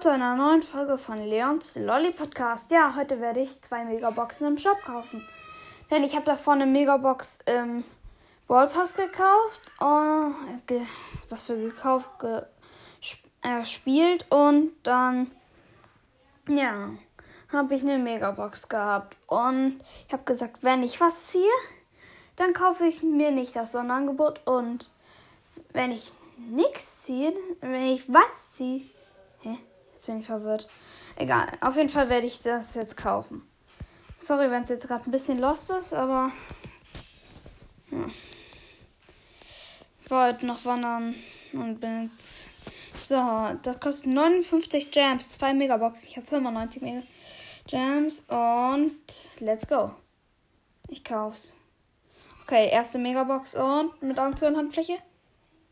Zu einer neuen Folge von Leons Lolly Podcast. Ja, heute werde ich zwei Megaboxen im Shop kaufen. Denn ich habe davon eine Megabox im Wallpass gekauft. Und, ge was für gekauft, gespielt. Äh, und dann, ja, habe ich eine Megabox gehabt. Und ich habe gesagt, wenn ich was ziehe, dann kaufe ich mir nicht das Sonderangebot. Und wenn ich nichts ziehe, wenn ich was ziehe, hä? Bin verwirrt. Egal, auf jeden Fall werde ich das jetzt kaufen. Sorry, wenn es jetzt gerade ein bisschen lost ist, aber ja. Ich wollte noch wandern und bin jetzt. So, das kostet 59 Gems, 2 Megabox. Ich habe 95 Mega Gems und let's go. Ich kauf's. Okay, erste Megabox und mit Auktion Handfläche.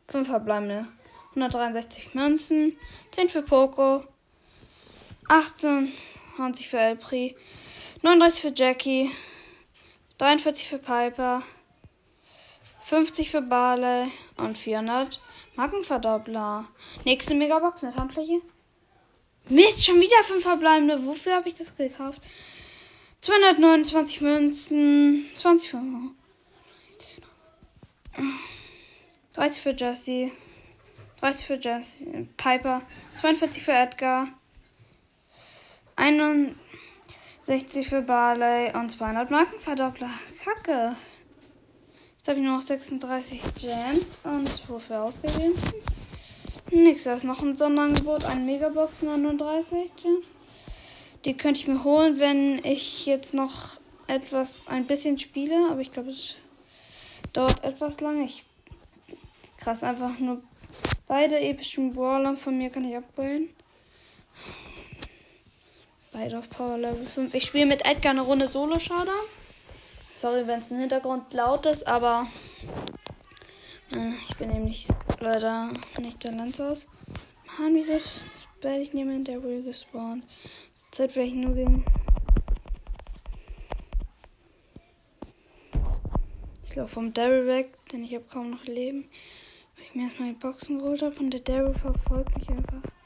5 verbleibende. 163 Münzen. 10 für Poco. 28 für Elpri. 39 für Jackie. 43 für Piper. 50 für Barley und 400 Markenverdoppler. Nächste Megabox mit Handfläche. Mist, schon wieder 5 verbleibende. Wofür habe ich das gekauft? 229 Münzen. 20 für 30 für Jesse. 30 für Jesse. Piper. 42 für Edgar. 61 für Barley und 200 Markenverdoppler. Kacke. Jetzt habe ich nur noch 36 Gems. Und wofür ausgegeben? Nix, da ist noch ein Sonderangebot. Ein Megabox 39 Gems. Die könnte ich mir holen, wenn ich jetzt noch etwas, ein bisschen spiele. Aber ich glaube, es dauert etwas lang. Ich krass, einfach nur beide epischen Brawler von mir kann ich abholen. Beide auf Power Level 5. Ich spiele mit Edgar eine Runde Solo Showdown. Sorry, wenn es im Hintergrund laut ist, aber äh, ich bin nämlich leider nicht der Lanzaus. Mann, wieso werde ich niemand der wohl gespawnt? Zeit werde ich nur gegen. Ich laufe vom Daryl weg, denn ich habe kaum noch Leben. Weil ich mir erstmal die Boxen geholt habe und der Daryl verfolgt mich einfach.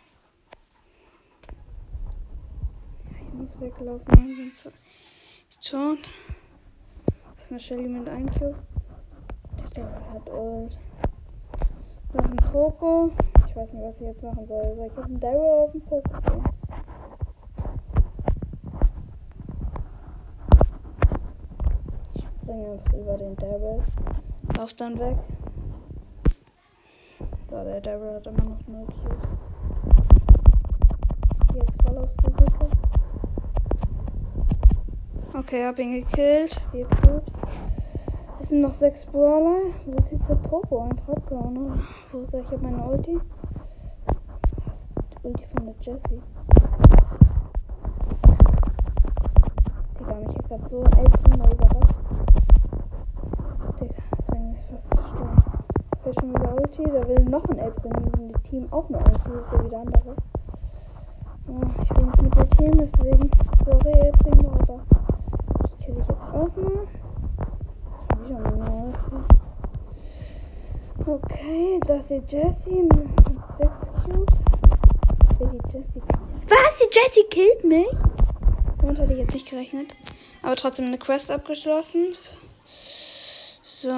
Weglaufen, sonst schon eine Shelly mit Eincube. Der hat Ult. Noch ein Poco. Ich weiß nicht, was ich jetzt machen soll. Soll ich jetzt einen Daryl auf den Poco gehen? Ich springe einfach über den Daryl. Lauf dann weg. So, der Daryl hat immer noch 0 Cubes. Jetzt voll aufs Okay, hab ihn gekillt. Vier Cubes. Es sind noch sechs Brawler. Wo ist jetzt der Popo? Einfach abgehauen, oder? Wo ist er? Ich hab meine Ulti. Die Ulti von der Jessie. Digga, mich hat grad so ein Elfringer überrascht. Digga, deswegen bin ich fast gestorben. Ich will schon wieder Ulti. Da will noch ein Elfringer in dem Team auch noch Ulti. Das ist ja wieder andere. Ich bin nicht mit der Team, deswegen. Sorry, Elfringer, aber mal. Okay, das ist Jessie mit 6 Cubes. Die Jessie. Was? Die Jessie killt mich? Damit hatte ich jetzt nicht gerechnet. Aber trotzdem eine Quest abgeschlossen. So.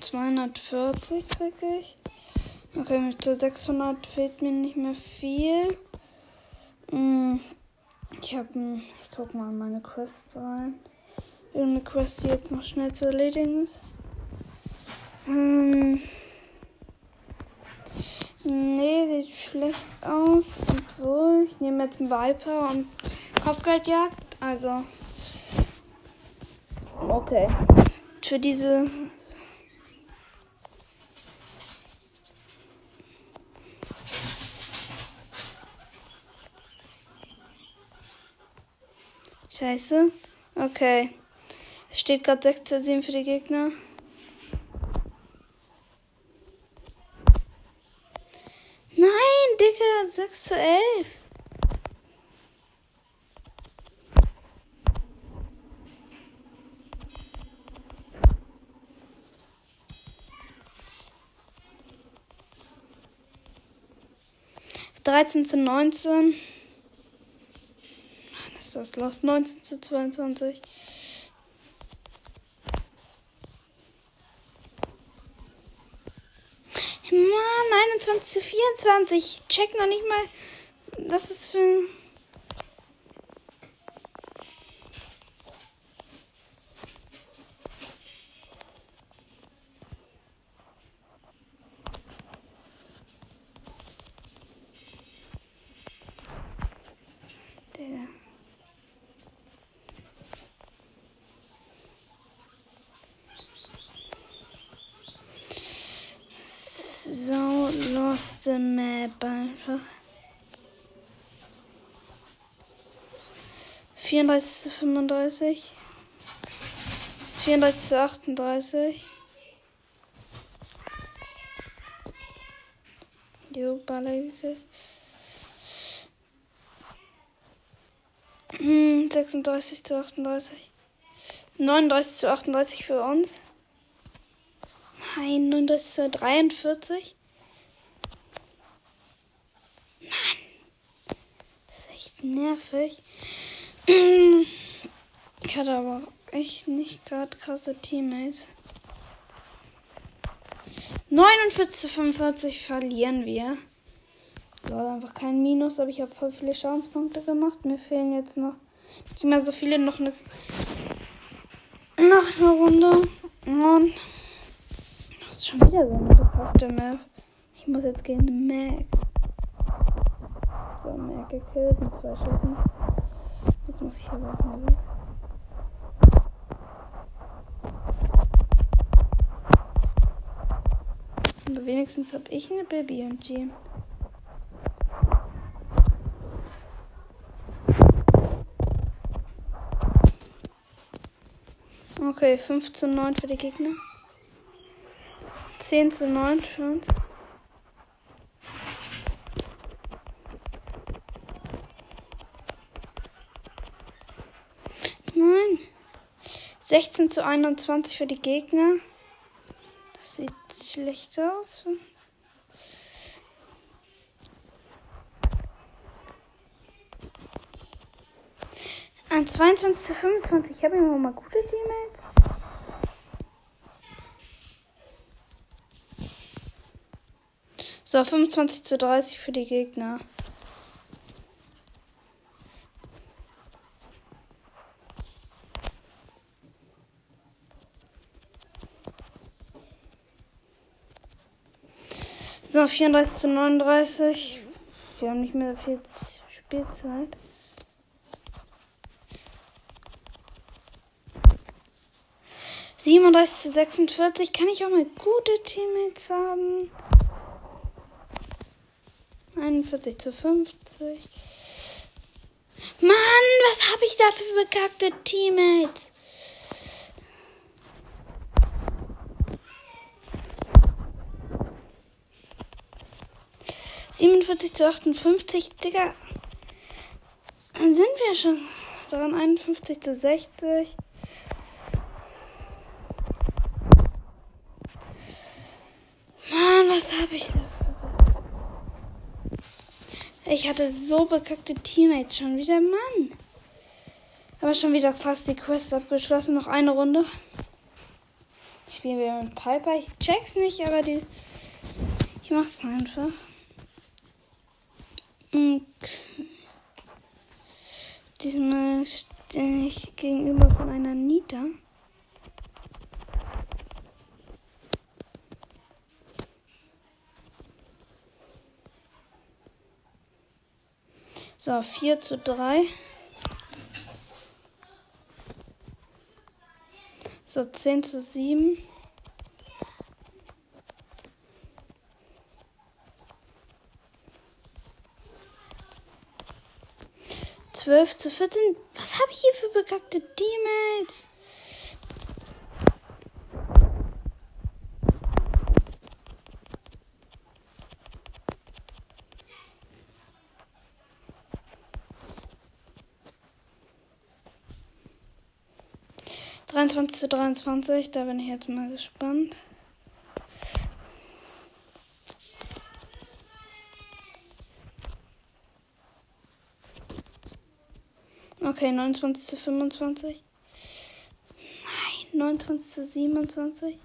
240 kriege ich. Okay, mit 600 fehlt mir nicht mehr viel. Hm, ich habe, ich guck mal in meine Quest rein. Irgendeine Quest, die jetzt noch schnell zu erledigen ist. Hm. Nee, sieht schlecht aus. Obwohl, ich nehme jetzt einen Viper und Kopfgeldjagd. Also. Okay. Für diese. Scheiße. Okay. Es steht gerade 6 zu 7 für die Gegner. Nein, Digga, 6 zu 11. 13 zu 19. Ist das los. 19 zu 22. Mann, 21 zu 24. Ich check noch nicht mal, was ist für ein. Der. So the map einfach. 34 zu 35. 34 zu 38. Jo, Baller gekriegt. Hm, 36 zu 38. 39 zu 38 für uns. Nein, 39 zu 43. Mann. Das ist echt nervig. Ich hatte aber echt nicht gerade krasse Teammates. 49 zu 45 verlieren wir. So, einfach kein Minus, aber ich habe voll viele Schadenspunkte gemacht. Mir fehlen jetzt noch nicht mehr so viele, noch eine, noch eine Runde. Und das ist schon wieder so eine bekackte Map. Ich muss jetzt gegen Mac. So, Mac gekillt mit zwei Schüssen. Jetzt muss ich aber auch mal weg. Aber wenigstens habe ich eine Baby Team. Okay, 5 zu 9 für die Gegner. 10 zu 9 für uns. Nein. 16 zu 21 für die Gegner. Das sieht schlecht aus. An 22 zu 25. Ich habe immer mal gute Teammates. So, 25 zu 30 für die Gegner. So, 34 zu 39. Wir haben nicht mehr viel Spielzeit. Siebenunddreißig zu 46. Kann ich auch mal gute Teammates haben? 41 zu 50. Mann, was habe ich da für bekackte Teammates? Siebenundvierzig zu 58, Digga. Dann sind wir schon dran. 51 zu 60. Mann, was habe ich da ich hatte so bekackte Teammates schon wieder, Mann. Aber schon wieder fast die Quest abgeschlossen. Noch eine Runde. Ich spiele wieder mit Piper. Ich check's nicht, aber die. Ich mach's einfach. Diesmal stehe ich gegenüber von einer Nita. So, vier zu drei. So, zehn zu sieben. 12 zu 14. Was habe ich hier für bekackte Teammates? Dreiundzwanzig zu dreiundzwanzig, da bin ich jetzt mal gespannt. Okay, 29 zu 25. Nein, 29 zu 27.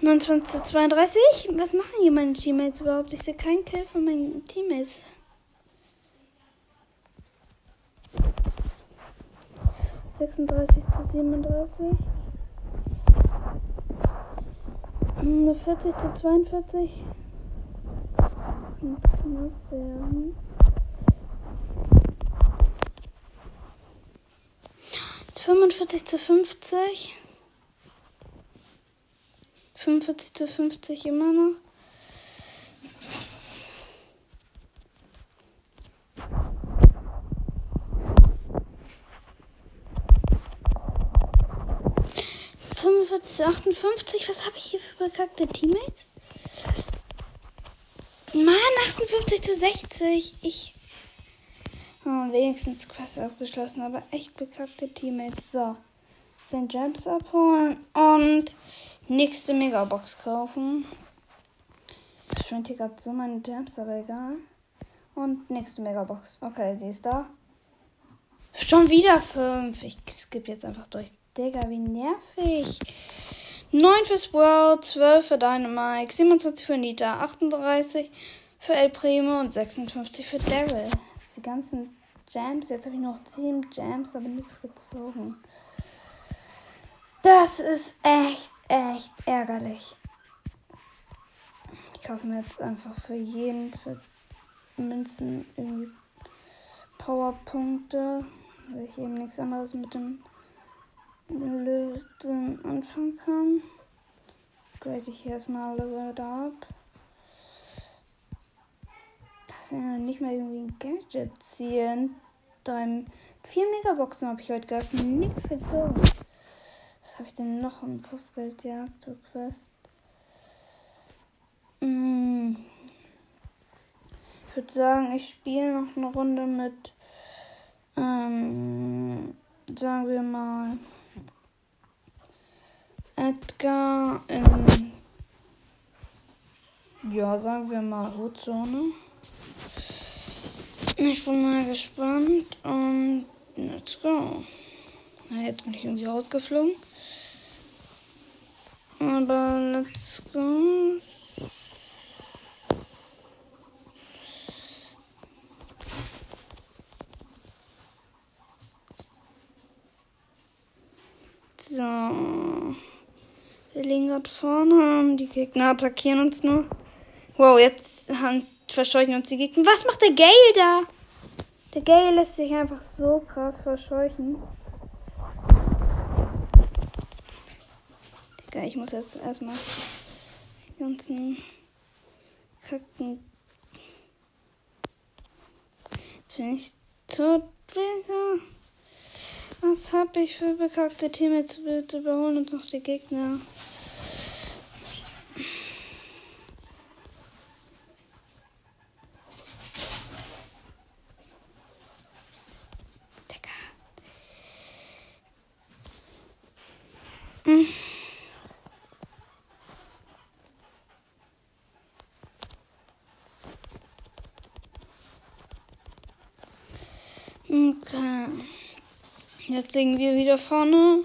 Neunundzwanzig zu 32. Was machen hier meine Teammates überhaupt? Ich sehe keinen Kill von meinen Teammates. 36 zu 37. 40 zu 42. Kann knapp werden. 45 zu 50. 45 zu 50 immer noch. 45 zu 58. Was habe ich hier für bekackte Teammates? Mann, 58 zu 60. Ich. Oh, wenigstens Quest abgeschlossen, aber echt bekackte Teammates. So. St. Jumps abholen und nächste Megabox kaufen. Verschwinde gerade so meine Jumps, aber egal. Und nächste Megabox. Okay, sie ist da. Schon wieder fünf. Ich skippe jetzt einfach durch. Digga, wie nervig. 9 für Sprout, 12 für Dynamite, 27 für Nita, 38 für El Primo und 56 für Daryl. Die ganzen Jams. Jetzt habe ich noch 10 Jams, aber nichts gezogen. Das ist echt, echt ärgerlich. Ich kaufe mir jetzt einfach für jeden für Münzen irgendwie Powerpunkte, weil ich eben nichts anderes mit dem Lösen anfangen kann. Grade ich erstmal wieder ab. Das ja nicht mehr irgendwie ein Gadget ziehen. Drei, vier Megaboxen habe ich heute geöffnet. Nichts gezogen. Was habe ich denn noch im Kopfgeldjagd Quest? Mm. Ich würde sagen, ich spiele noch eine Runde mit, ähm, sagen wir mal, Edgar in, ja, sagen wir mal, Rotzone. Ich bin mal gespannt und let's go. Na, jetzt bin ich irgendwie rausgeflogen. Aber let's go. So. Wir liegen gerade vorne und die Gegner attackieren uns nur. Wow, jetzt verscheuchen uns die Gegner. Was macht der Gale da? Der Gale lässt sich einfach so krass verscheuchen. Digga, ich muss jetzt erstmal die ganzen Kacken. Jetzt bin ich tot, Digga. Was hab ich für bekackte Teammates? Bitte überholen uns noch die Gegner. Hm. Okay. Jetzt liegen wir wieder vorne.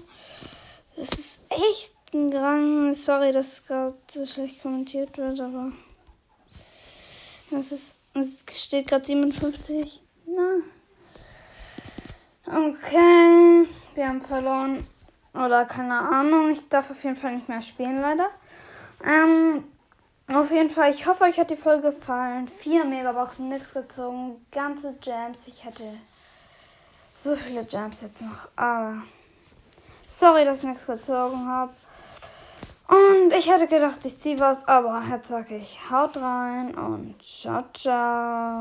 Das ist echt ein Gang. Sorry, dass gerade so schlecht kommentiert wird, aber das ist. Es steht gerade 57. Na. Okay. Wir haben verloren. Oder keine Ahnung. Ich darf auf jeden Fall nicht mehr spielen, leider. Ähm, auf jeden Fall, ich hoffe, euch hat die Folge gefallen. Vier Megaboxen, nichts gezogen. Ganze Jams. Ich hätte so viele Jumps jetzt noch, aber sorry, dass ich nichts gezogen habe. Und ich hätte gedacht, ich ziehe was, aber jetzt sage ich, haut rein und ciao, ciao.